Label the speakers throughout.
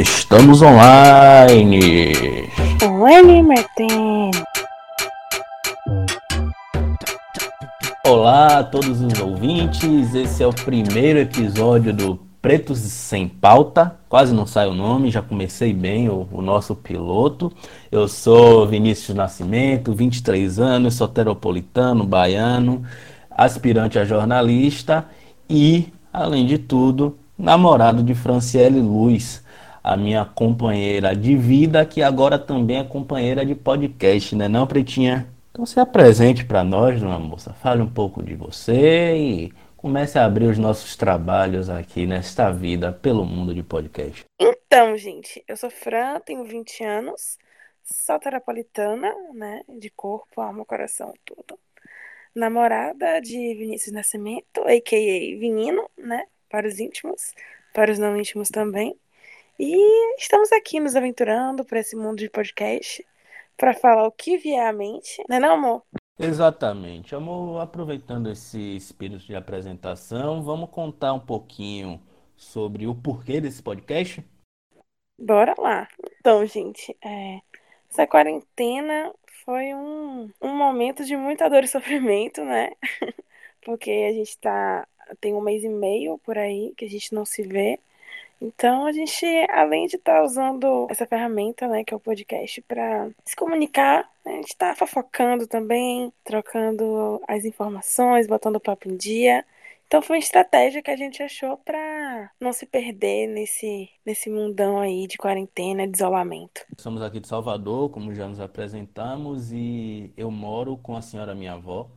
Speaker 1: Estamos online.
Speaker 2: Online, Martin.
Speaker 1: Olá a todos os ouvintes. Esse é o primeiro episódio do Pretos Sem Pauta. Quase não sai o nome, já comecei bem o, o nosso piloto. Eu sou Vinícius Nascimento, 23 anos, soteropolitano, baiano, aspirante a jornalista e, além de tudo, namorado de Franciele Luz, a minha companheira de vida, que agora também é companheira de podcast, né, não, Pretinha? Então se apresente para nós, minha moça. Fale um pouco de você e comece a abrir os nossos trabalhos aqui nesta vida pelo mundo de podcast.
Speaker 2: Então, gente, eu sou Fran, tenho 20 anos, sou terapolitana, né, de corpo, alma, coração, tudo. Namorada de Vinícius Nascimento, a.k.a. Vinino, né, para os íntimos, para os não íntimos também. E estamos aqui nos aventurando por esse mundo de podcast para falar o que vier à mente, né, não, amor?
Speaker 1: Exatamente. Amor, aproveitando esse espírito de apresentação, vamos contar um pouquinho sobre o porquê desse podcast?
Speaker 2: Bora lá. Então, gente, é, essa quarentena foi um, um momento de muita dor e sofrimento, né? Porque a gente tá tem um mês e meio por aí que a gente não se vê. Então a gente, além de estar tá usando essa ferramenta, né, que é o podcast, para se comunicar, né, a gente está fofocando também, trocando as informações, botando o papo em dia. Então foi uma estratégia que a gente achou para não se perder nesse, nesse mundão aí de quarentena, de isolamento.
Speaker 1: Somos aqui de Salvador, como já nos apresentamos, e eu moro com a senhora minha avó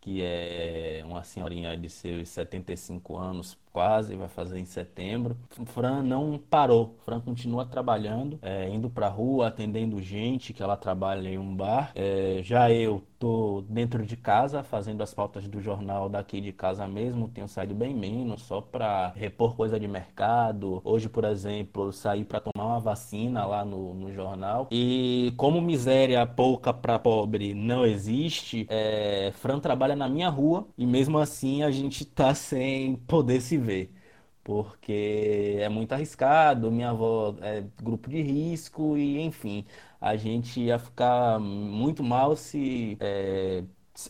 Speaker 1: que é uma senhorinha de seus 75 anos, quase, vai fazer em setembro. Fran não parou, Fran continua trabalhando, é, indo para rua, atendendo gente, que ela trabalha em um bar. É, já eu tô dentro de casa, fazendo as pautas do jornal daqui de casa mesmo, tenho saído bem menos, só para repor coisa de mercado. Hoje, por exemplo, saí para tomar uma vacina lá no, no jornal. E como miséria pouca para pobre não existe, é, Fran trabalha na minha rua e mesmo assim a gente tá sem poder se ver porque é muito arriscado, minha avó é grupo de risco e enfim, a gente ia ficar muito mal se é,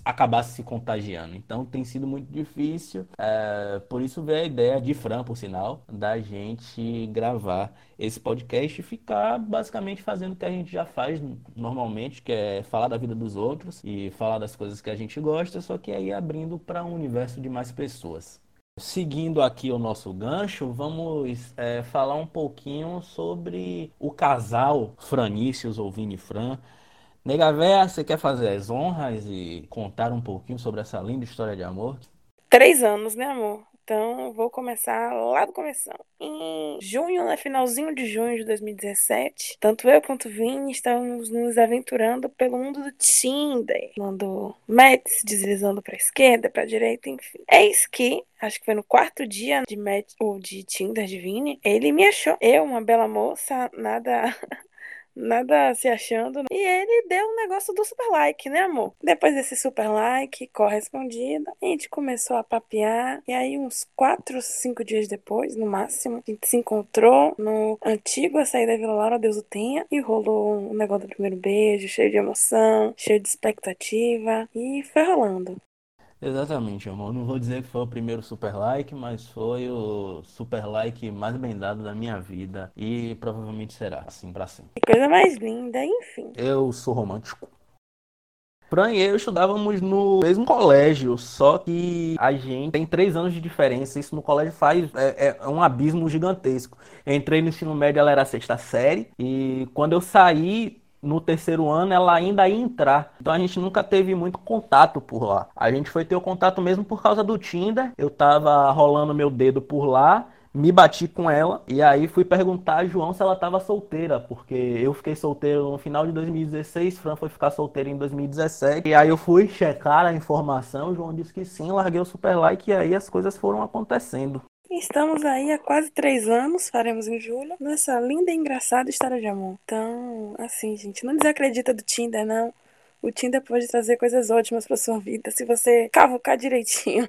Speaker 1: acabasse se contagiando. Então tem sido muito difícil, é, por isso veio a ideia de Fran, por sinal, da gente gravar esse podcast e ficar basicamente fazendo o que a gente já faz normalmente, que é falar da vida dos outros e falar das coisas que a gente gosta, só que aí abrindo para um universo de mais pessoas. Seguindo aqui o nosso gancho, vamos é, falar um pouquinho sobre o casal Franícius ou Vini Fran. Nega Véia, você quer fazer as honras e contar um pouquinho sobre essa linda história de amor?
Speaker 2: Três anos, né, amor? Então, vou começar lá do começo. Em junho, né, finalzinho de junho de 2017, tanto eu quanto Vini estávamos nos aventurando pelo mundo do Tinder, mandando match, deslizando para esquerda, para direita, enfim. Eis que acho que foi no quarto dia de match ou de Tinder de Vini, ele me achou. Eu, uma bela moça, nada nada se achando. E ele deu um negócio do super like, né, amor? Depois desse super like correspondido, a gente começou a papear. E aí, uns 4, 5 dias depois, no máximo, a gente se encontrou no antigo açaí da Vila Laura, Deus o tenha. E rolou um negócio do primeiro beijo, cheio de emoção, cheio de expectativa. E foi rolando.
Speaker 1: Exatamente, amor. Não vou dizer que foi o primeiro super like, mas foi o super like mais bem dado da minha vida e provavelmente será assim para sempre.
Speaker 2: Que coisa mais linda, enfim.
Speaker 1: Eu sou romântico. Fran e eu estudávamos no mesmo colégio, só que a gente tem três anos de diferença. Isso no colégio faz é, é um abismo gigantesco. Eu entrei no ensino médio, ela era a sexta série, e quando eu saí, no terceiro ano ela ainda ia entrar. Então a gente nunca teve muito contato por lá. A gente foi ter o contato mesmo por causa do Tinder. Eu tava rolando meu dedo por lá, me bati com ela e aí fui perguntar a João se ela tava solteira, porque eu fiquei solteiro no final de 2016, Fran foi ficar solteira em 2017. E aí eu fui checar a informação, João disse que sim, larguei o super like e aí as coisas foram acontecendo.
Speaker 2: Estamos aí há quase três anos, faremos em julho, nessa linda e engraçada história de amor. Então, assim, gente, não desacredita do Tinder, não. O Tinder pode trazer coisas ótimas para sua vida se você cavucar direitinho.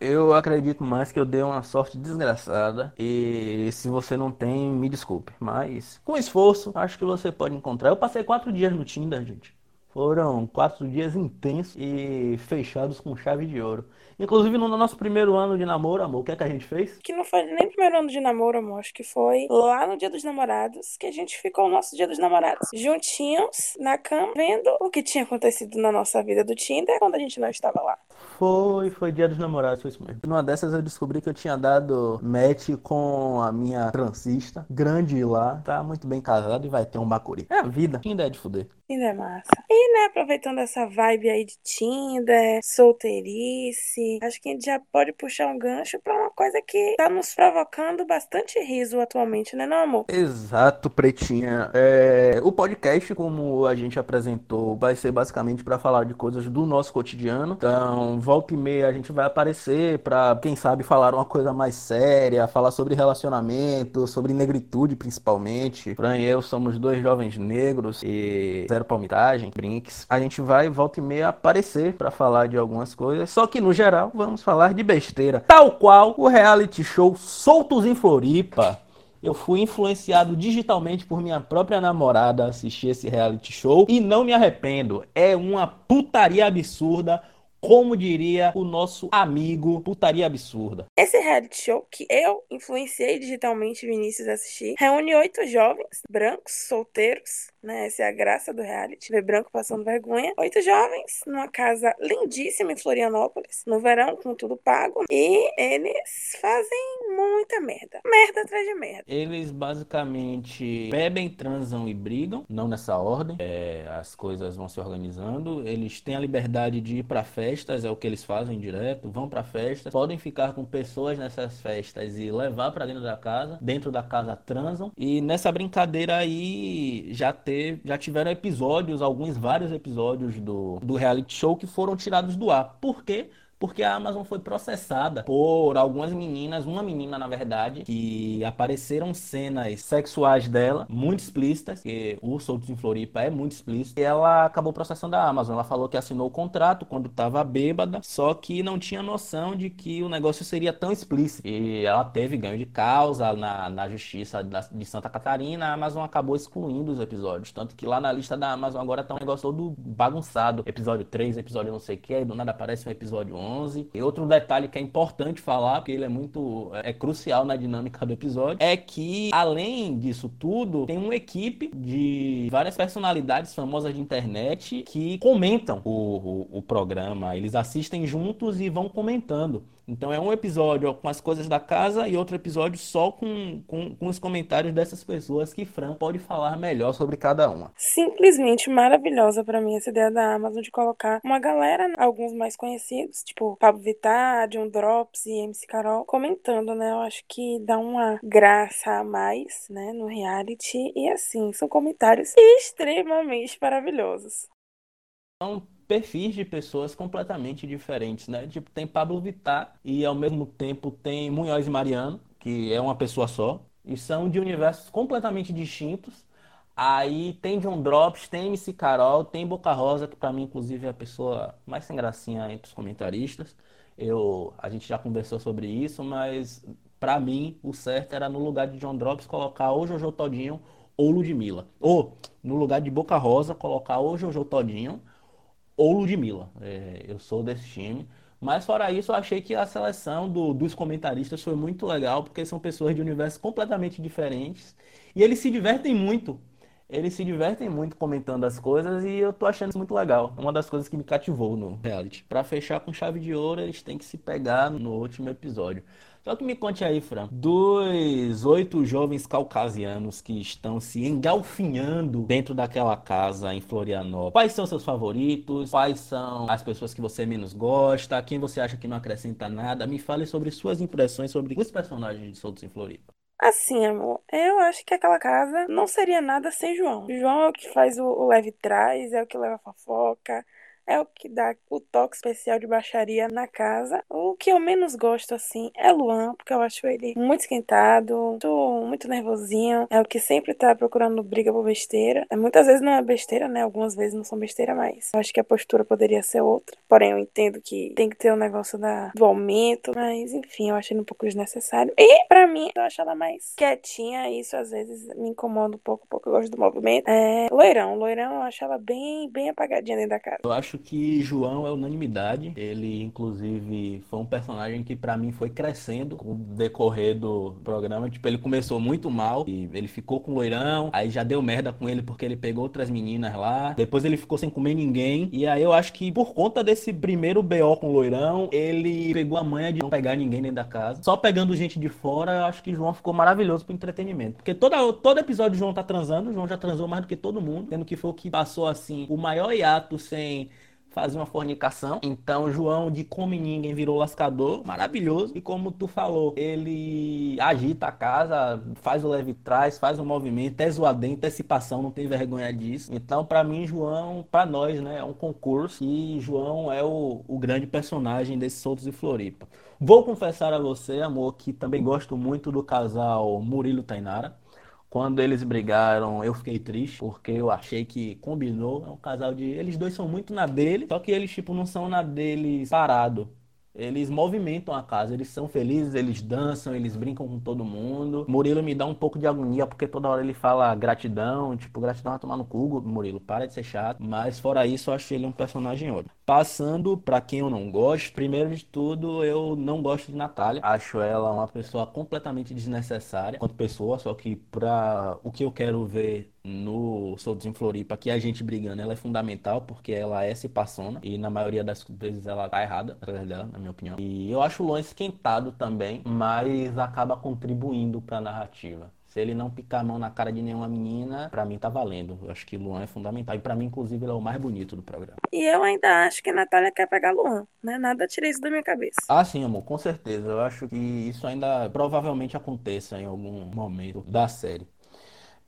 Speaker 1: Eu acredito mais que eu dei uma sorte desgraçada e se você não tem, me desculpe. Mas com esforço, acho que você pode encontrar. Eu passei quatro dias no Tinder, gente. Foram quatro dias intensos e fechados com chave de ouro. Inclusive, no nosso primeiro ano de namoro, amor, o que é que a gente fez?
Speaker 2: Que não foi nem primeiro ano de namoro, amor. Acho que foi lá no dia dos namorados que a gente ficou o nosso dia dos namorados. Juntinhos, na cama, vendo o que tinha acontecido na nossa vida do Tinder quando a gente não estava lá.
Speaker 1: Foi, foi dia dos namorados, foi isso mesmo. Numa dessas eu descobri que eu tinha dado match com a minha transista, grande lá, tá muito bem casado e vai ter um bacuri. É a vida, Tinder é de fuder.
Speaker 2: Tinder é massa. E, né, aproveitando essa vibe aí de Tinder, solteirice, acho que a gente já pode puxar um gancho pra uma coisa que tá nos provocando bastante riso atualmente, né, não, amor?
Speaker 1: Exato, Pretinha. É, o podcast, como a gente apresentou, vai ser basicamente para falar de coisas do nosso cotidiano. Então, volta e meia a gente vai aparecer para, quem sabe, falar uma coisa mais séria, falar sobre relacionamento, sobre negritude principalmente. Fran e eu somos dois jovens negros e zero palmitagem, brinks. A gente vai volta e meia aparecer para falar de algumas coisas, só que no geral vamos falar de besteira, tal qual o reality show Soltos em Floripa. Eu fui influenciado digitalmente por minha própria namorada assistir esse reality show e não me arrependo. É uma putaria absurda como diria o nosso amigo Putaria Absurda.
Speaker 2: Esse reality show que eu influenciei digitalmente Vinícius a assistir reúne oito jovens brancos, solteiros, né? Essa é a graça do reality, ver branco passando vergonha. Oito jovens numa casa lindíssima em Florianópolis, no verão, com tudo pago. E eles fazem muita merda. Merda atrás de merda.
Speaker 1: Eles basicamente bebem, transam e brigam, não nessa ordem. É, as coisas vão se organizando. Eles têm a liberdade de ir pra festas, é o que eles fazem direto. Vão pra festas, podem ficar com pessoas nessas festas e levar para dentro da casa. Dentro da casa transam. E nessa brincadeira aí já ter, já tiveram episódios, alguns vários episódios do, do reality show que foram tirados do ar. Por quê? Porque a Amazon foi processada por algumas meninas, uma menina na verdade, que apareceram cenas sexuais dela, muito explícitas, que o Soltos em Floripa é muito explícito, e ela acabou processando a Amazon. Ela falou que assinou o contrato quando estava bêbada, só que não tinha noção de que o negócio seria tão explícito. E ela teve ganho de causa na, na justiça de Santa Catarina, a Amazon acabou excluindo os episódios, tanto que lá na lista da Amazon agora tá um negócio todo bagunçado. Episódio 3, episódio não sei o que, aí do nada aparece um episódio 11, 11. E outro detalhe que é importante falar, porque ele é muito é crucial na dinâmica do episódio, é que além disso tudo, tem uma equipe de várias personalidades famosas de internet que comentam o, o, o programa. Eles assistem juntos e vão comentando. Então é um episódio com as coisas da casa e outro episódio só com, com, com, os comentários dessas pessoas que Fran pode falar melhor sobre cada uma.
Speaker 2: Simplesmente maravilhosa para mim essa ideia da Amazon de colocar uma galera, alguns mais conhecidos, tipo Pablo Vittar, John Drops e MC Carol, comentando, né? Eu acho que dá uma graça a mais, né, no reality. E assim, são comentários extremamente maravilhosos.
Speaker 1: São perfis de pessoas completamente diferentes, né? Tipo, tem Pablo Vittar e ao mesmo tempo tem Munhoz e Mariano, que é uma pessoa só, e são de universos completamente distintos. Aí tem John Drops, tem MC Carol, tem Boca Rosa, que para mim inclusive é a pessoa mais sem gracinha entre os comentaristas. Eu, a gente já conversou sobre isso, mas para mim o certo era no lugar de John Drops colocar ou Jojo Todinho ou Ludmilla. Ou no lugar de Boca Rosa colocar ou Jojo Todinho ou Ludmilla. É, eu sou desse time. Mas fora isso, eu achei que a seleção do, dos comentaristas foi muito legal, porque são pessoas de universos completamente diferentes. E eles se divertem muito. Eles se divertem muito comentando as coisas e eu tô achando isso muito legal. É uma das coisas que me cativou no reality. Para fechar com chave de ouro, eles têm que se pegar no último episódio. Só que me conte aí, Fran, dos oito jovens caucasianos que estão se engalfinhando dentro daquela casa em Florianópolis, quais são seus favoritos? Quais são as pessoas que você menos gosta? Quem você acha que não acrescenta nada? Me fale sobre suas impressões sobre os personagens de Soltos em Floripa.
Speaker 2: Assim, amor, eu acho que aquela casa não seria nada sem João. João é o que faz o, o leve trás, é o que leva a fofoca, é o que dá o toque especial de baixaria na casa. O que eu menos gosto, assim, é Luan, porque eu acho ele muito esquentado, muito, muito nervosinho. É o que sempre tá procurando briga por besteira. É, muitas vezes não é besteira, né? Algumas vezes não são besteira, mas eu acho que a postura poderia ser outra. Porém, eu entendo que tem que ter o um negócio da, do aumento, mas enfim, eu achei ele um pouco desnecessário. E, pra mim, eu acho ela mais quietinha, isso às vezes me incomoda um pouco, porque eu gosto do movimento. É, loirão, loirão, eu acho ela bem, bem apagadinha dentro da casa.
Speaker 1: Eu acho que João é unanimidade. Ele, inclusive, foi um personagem que para mim foi crescendo com o decorrer do programa. Tipo, ele começou muito mal e ele ficou com o loirão, aí já deu merda com ele porque ele pegou outras meninas lá. Depois ele ficou sem comer ninguém. E aí eu acho que por conta desse primeiro BO com o loirão, ele pegou a manha de não pegar ninguém dentro da casa. Só pegando gente de fora, eu acho que João ficou maravilhoso pro entretenimento. Porque toda, todo episódio João tá transando, João já transou mais do que todo mundo, tendo que foi o que passou assim o maior hiato sem fazer uma fornicação. Então, João de come ninguém virou lascador, maravilhoso. E como tu falou, ele agita a casa, faz o leve trás, faz o movimento, é zoadão, antecipação, não tem vergonha disso. Então, para mim, João, para nós, né, é um concurso e João é o, o grande personagem desses Soltos e Floripa. Vou confessar a você, amor, que também gosto muito do casal Murilo Tainara. Quando eles brigaram, eu fiquei triste, porque eu achei que combinou. É um casal de. Eles dois são muito na dele, só que eles, tipo, não são na deles parado. Eles movimentam a casa, eles são felizes, eles dançam, eles brincam com todo mundo. Murilo me dá um pouco de agonia porque toda hora ele fala gratidão, tipo, gratidão a tomar no cu, Murilo, para de ser chato. Mas fora isso, eu achei ele um personagem ótimo. Passando para quem eu não gosto, primeiro de tudo, eu não gosto de Natália. Acho ela uma pessoa completamente desnecessária quanto pessoa, só que para o que eu quero ver no Soltos em Floripa, que a gente brigando, ela é fundamental porque ela é se passona e na maioria das vezes ela tá errada, atrás dela, na minha opinião. E eu acho o Luan esquentado também, mas acaba contribuindo para a narrativa. Se ele não picar a mão na cara de nenhuma menina, para mim tá valendo. Eu acho que Luan é fundamental. E para mim, inclusive, ele é o mais bonito do programa.
Speaker 2: E eu ainda acho que a Natália quer pegar Luan, né? Nada tira isso da minha cabeça.
Speaker 1: Ah, sim, amor, com certeza. Eu acho que isso ainda provavelmente aconteça em algum momento da série.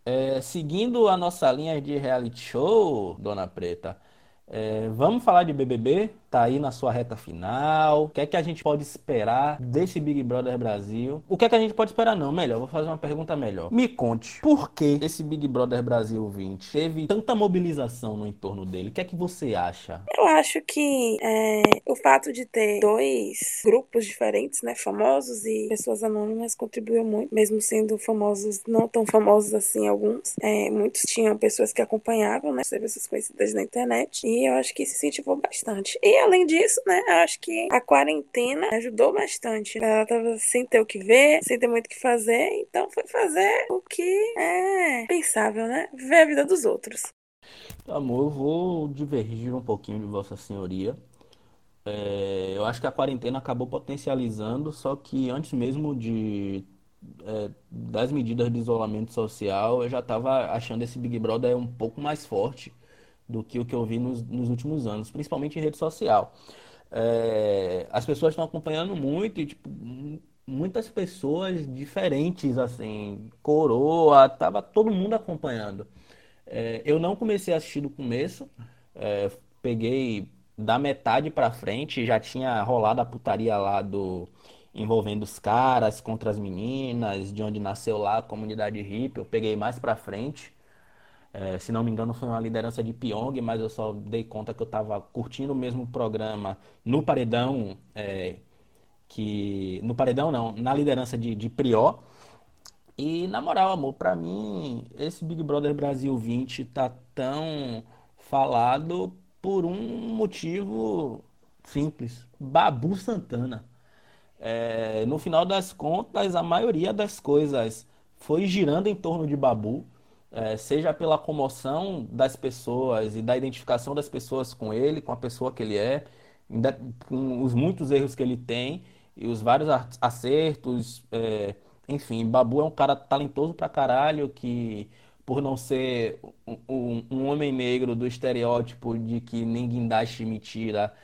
Speaker 1: É, seguindo a nossa linha de reality show, Dona Preta, é, vamos falar de BBB? Tá aí na sua reta final. O que é que a gente pode esperar desse Big Brother Brasil? O que é que a gente pode esperar? Não, melhor, vou fazer uma pergunta melhor. Me conte, por que esse Big Brother Brasil 20 teve tanta mobilização no entorno dele? O que é que você acha?
Speaker 2: Eu acho que é, o fato de ter dois grupos diferentes, né, famosos e pessoas anônimas, contribuiu muito, mesmo sendo famosos, não tão famosos assim alguns. É, muitos tinham pessoas que acompanhavam, né, serviços conhecidas na internet. E eu acho que se incentivou bastante. E além disso, né, acho que a quarentena ajudou bastante. Ela tava sem ter o que ver, sem ter muito o que fazer, então foi fazer o que é pensável, né? Ver a vida dos outros.
Speaker 1: Amor, eu vou divergir um pouquinho de Vossa Senhoria. É, eu acho que a quarentena acabou potencializando, só que antes mesmo de é, das medidas de isolamento social, eu já estava achando esse Big Brother um pouco mais forte do que o que eu vi nos, nos últimos anos, principalmente em rede social. É, as pessoas estão acompanhando muito e, tipo, muitas pessoas diferentes, assim, coroa, tava todo mundo acompanhando. É, eu não comecei a assistir do começo, é, peguei da metade para frente, já tinha rolado a putaria lá do envolvendo os caras contra as meninas, de onde nasceu lá a comunidade hippie, eu peguei mais para frente. É, se não me engano, foi uma liderança de Pyong, mas eu só dei conta que eu estava curtindo o mesmo programa no paredão, é, que no paredão não, na liderança de, de Prió. E na moral, amor, para mim esse Big Brother Brasil 20 tá tão falado por um motivo simples: Babu Santana. É, no final das contas, a maioria das coisas foi girando em torno de Babu é, seja pela comoção das pessoas e da identificação das pessoas com ele, com a pessoa que ele é, com os muitos erros que ele tem e os vários acertos. É, enfim, Babu é um cara talentoso pra caralho que, por não ser um, um homem negro do estereótipo de que nem guindaste mentira,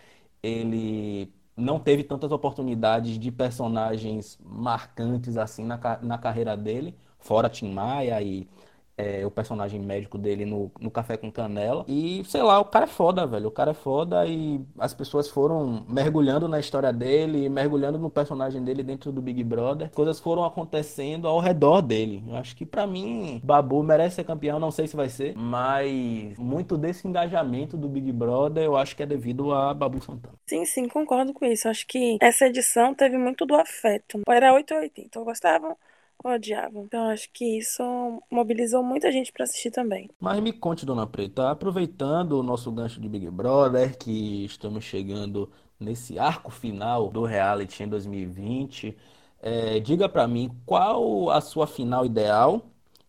Speaker 1: ele não teve tantas oportunidades de personagens marcantes assim na, na carreira dele, fora Tim Maia e é, o personagem médico dele no, no Café com Canela. E, sei lá, o cara é foda, velho. O cara é foda e as pessoas foram mergulhando na história dele, mergulhando no personagem dele dentro do Big Brother. Coisas foram acontecendo ao redor dele. Eu acho que para mim, Babu merece ser campeão, não sei se vai ser, mas muito desse engajamento do Big Brother eu acho que é devido a Babu Santana.
Speaker 2: Sim, sim, concordo com isso. Acho que essa edição teve muito do afeto. Era 8 ou 80. Eu gostava odiavam. Então acho que isso mobilizou muita gente para assistir também.
Speaker 1: Mas me conte, Dona Preta, aproveitando o nosso gancho de Big Brother, que estamos chegando nesse arco final do reality em 2020, é, diga para mim qual a sua final ideal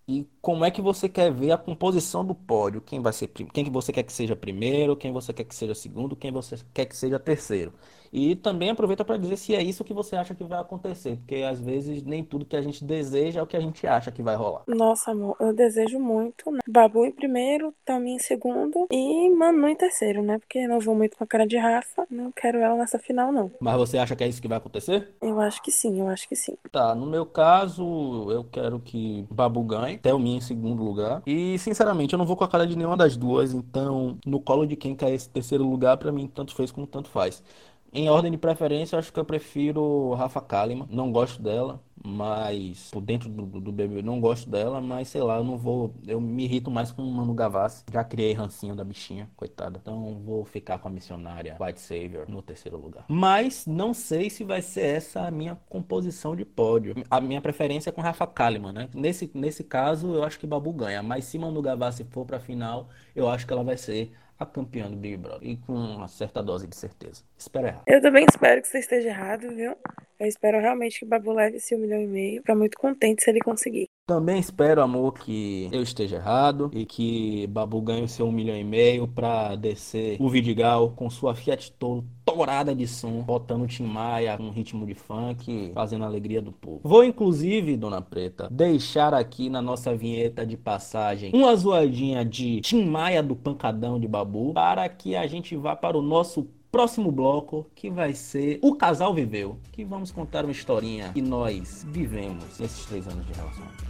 Speaker 1: e como é que você quer ver a composição do pódio? Quem vai ser, quem que você quer que seja primeiro, quem você quer que seja segundo, quem você quer que seja terceiro? E também aproveita para dizer se é isso que você acha que vai acontecer, porque às vezes nem tudo que a gente deseja é o que a gente acha que vai rolar.
Speaker 2: Nossa, amor, eu desejo muito, né? Babu em primeiro, Tami em segundo e Manu em terceiro, né? Porque não vou muito com a cara de Rafa, não quero ela nessa final, não.
Speaker 1: Mas você acha que é isso que vai acontecer?
Speaker 2: Eu acho que sim, eu acho que sim.
Speaker 1: Tá, no meu caso, eu quero que Babu ganhe, Thelminha em segundo lugar. E, sinceramente, eu não vou com a cara de nenhuma das duas, então, no colo de quem cai esse terceiro lugar, para mim, tanto fez como tanto faz. Em ordem de preferência, acho que eu prefiro Rafa Kalimann. Não gosto dela, mas por dentro do, do BBB não gosto dela, mas sei lá, eu não vou. Eu me irrito mais com o Manu Gavassi. Já criei rancinho da bichinha, coitada. Então vou ficar com a missionária White Savior no terceiro lugar. Mas não sei se vai ser essa a minha composição de pódio. A minha preferência é com Rafa Kalimann, né? Nesse, nesse caso, eu acho que Babu ganha. Mas se Manu Gavassi for pra final, eu acho que ela vai ser a campeã do Big Brother. E com uma certa dose de certeza. Espero errado.
Speaker 2: Eu também espero que você esteja errado, viu? Eu espero realmente que o Babu leve esse um milhão e meio. Ficar muito contente se ele conseguir.
Speaker 1: Também espero, amor, que eu esteja errado e que Babu ganhe seu um milhão e meio pra descer o Vidigal com sua Fiat Toro torada de som, botando Tim Maia com ritmo de funk, fazendo a alegria do povo. Vou, inclusive, Dona Preta, deixar aqui na nossa vinheta de passagem uma zoadinha de Tim Maia do Pancadão de Babu para que a gente vá para o nosso próximo bloco, que vai ser O Casal Viveu, que vamos contar uma historinha que nós vivemos nesses três anos de relacionamento.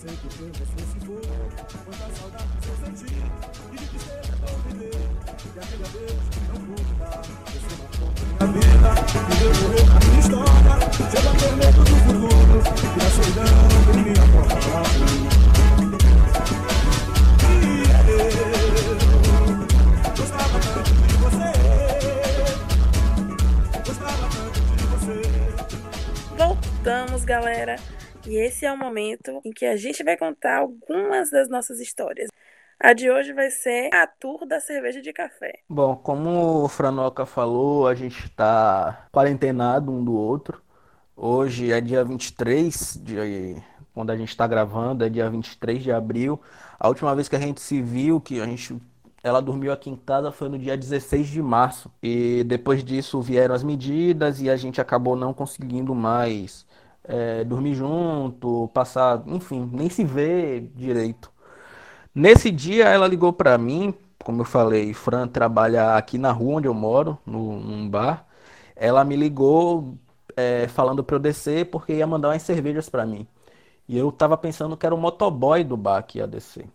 Speaker 1: Sei que você se for Quanta saudade eu senti E de que ser não viver E aquele adeus não pude dar Você matou minha vida Me deu morrer a minha história a ter medo do futuro E a solidão em minha porta E eu Gostava tanto de você Gostava tanto de você
Speaker 2: Voltamos, galera e esse é o momento em que a gente vai contar algumas das nossas histórias. A de hoje vai ser a tour da cerveja de café.
Speaker 1: Bom, como o Franoca falou, a gente está quarentenado um do outro. Hoje é dia 23, de, quando a gente está gravando, é dia 23 de abril. A última vez que a gente se viu, que a gente ela dormiu aqui em casa foi no dia 16 de março. E depois disso vieram as medidas e a gente acabou não conseguindo mais é, dormir junto, passar, enfim, nem se vê direito. Nesse dia ela ligou para mim, como eu falei, Fran trabalha aqui na rua onde eu moro, no, num bar. Ela me ligou é, falando para eu descer porque ia mandar umas cervejas para mim. E eu tava pensando que era o motoboy do bar que ia descer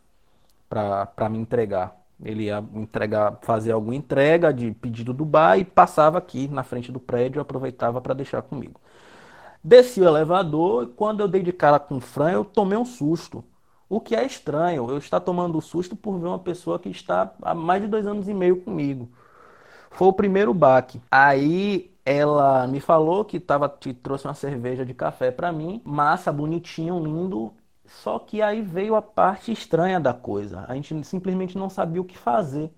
Speaker 1: para me entregar. Ele ia entregar, fazer alguma entrega de pedido do bar e passava aqui na frente do prédio, aproveitava para deixar comigo. Desci o elevador e quando eu dei de cara com o Fran, eu tomei um susto. O que é estranho, eu estar tomando susto por ver uma pessoa que está há mais de dois anos e meio comigo. Foi o primeiro baque. Aí ela me falou que tava, que trouxe uma cerveja de café para mim, massa, bonitinho, lindo. Só que aí veio a parte estranha da coisa. A gente simplesmente não sabia o que fazer.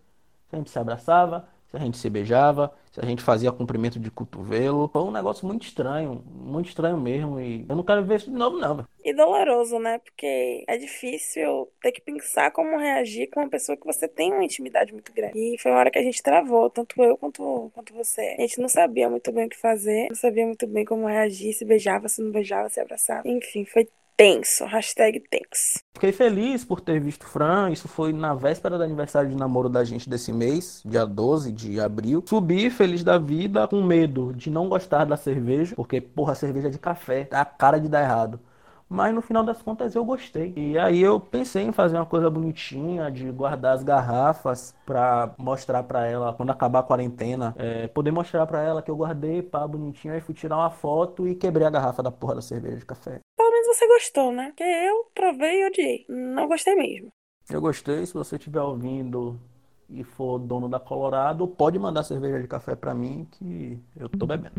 Speaker 1: A gente se abraçava, se a gente se beijava, se a gente fazia cumprimento de cotovelo. Foi um negócio muito estranho, muito estranho mesmo. E eu não quero ver isso de novo, não.
Speaker 2: E doloroso, né? Porque é difícil ter que pensar como reagir com uma pessoa que você tem uma intimidade muito grande. E foi uma hora que a gente travou, tanto eu quanto, quanto você. A gente não sabia muito bem o que fazer, não sabia muito bem como reagir, se beijava, se não beijava, se abraçava. Enfim, foi tenso, hashtag tenso.
Speaker 1: Fiquei feliz por ter visto Fran, isso foi na véspera do aniversário de namoro da gente desse mês, dia 12 de abril. Subi feliz da vida, com medo de não gostar da cerveja, porque, porra, cerveja de café, tá a cara de dar errado. Mas no final das contas eu gostei. E aí eu pensei em fazer uma coisa bonitinha, de guardar as garrafas para mostrar para ela quando acabar a quarentena, é, poder mostrar para ela que eu guardei, pá, bonitinho, aí fui tirar uma foto e quebrei a garrafa da porra da cerveja de café.
Speaker 2: Pelo menos você gostou, né? Porque eu provei e odiei. Não gostei mesmo.
Speaker 1: Eu gostei, se você estiver ouvindo e for dono da Colorado, pode mandar cerveja de café para mim que eu tô bebendo.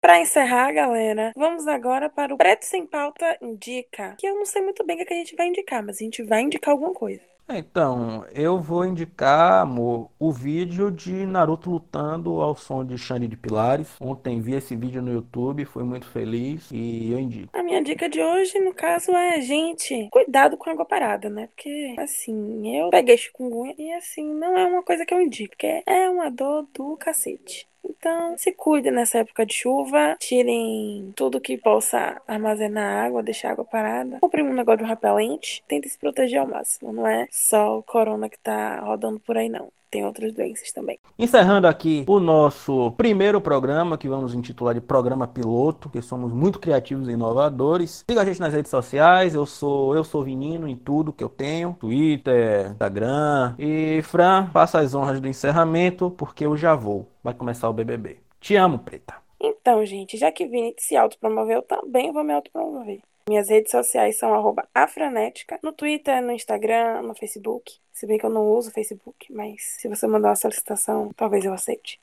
Speaker 2: Para encerrar, galera, vamos agora para o Preto Sem Pauta Indica. Que eu não sei muito bem o que a gente vai indicar, mas a gente vai indicar alguma coisa.
Speaker 1: Então, eu vou indicar, amor, o vídeo de Naruto lutando ao som de Shane de Pilares. Ontem vi esse vídeo no YouTube, fui muito feliz e eu indico.
Speaker 2: A minha dica de hoje, no caso, é, gente, cuidado com água parada, né? Porque, assim, eu peguei chikungunya e, assim, não é uma coisa que eu indico, porque é uma dor do cacete. Então, se cuidem nessa época de chuva, tirem tudo que possa armazenar água, deixar água parada. Comprem um negócio de um repelente, tentem se proteger ao máximo. Não é só o corona que tá rodando por aí, não tem outras doenças também.
Speaker 1: Encerrando aqui o nosso primeiro programa, que vamos intitular de Programa Piloto, que somos muito criativos e inovadores. Siga a gente nas redes sociais, eu sou eu sou Vinino em tudo que eu tenho, Twitter, Instagram. E Fran, faça as honras do encerramento, porque eu já vou. Vai começar o BBB. Te amo, preta.
Speaker 2: Então, gente, já que Vini se autopromoveu, também vou me autopromover. Minhas redes sociais são afranética, no Twitter, no Instagram, no Facebook. Se bem que eu não uso Facebook, mas se você mandar uma solicitação, talvez eu aceite.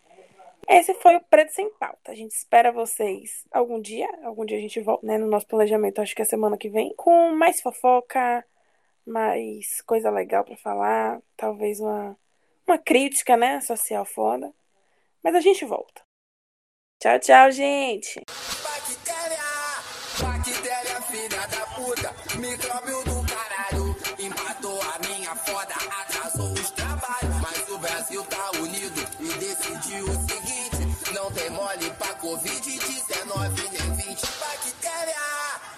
Speaker 2: Esse foi o Preto Sem Pauta. A gente espera vocês algum dia. Algum dia a gente volta, né? No nosso planejamento, acho que é semana que vem. Com mais fofoca, mais coisa legal para falar. Talvez uma, uma crítica, né? Social foda. Mas a gente volta. Tchau, tchau, gente. Micróbio do caralho. Empatou a minha foda, atrasou os trabalhos. Mas o Brasil tá unido e decidiu o seguinte: não tem mole pra Covid-19 nem 20 bactéria.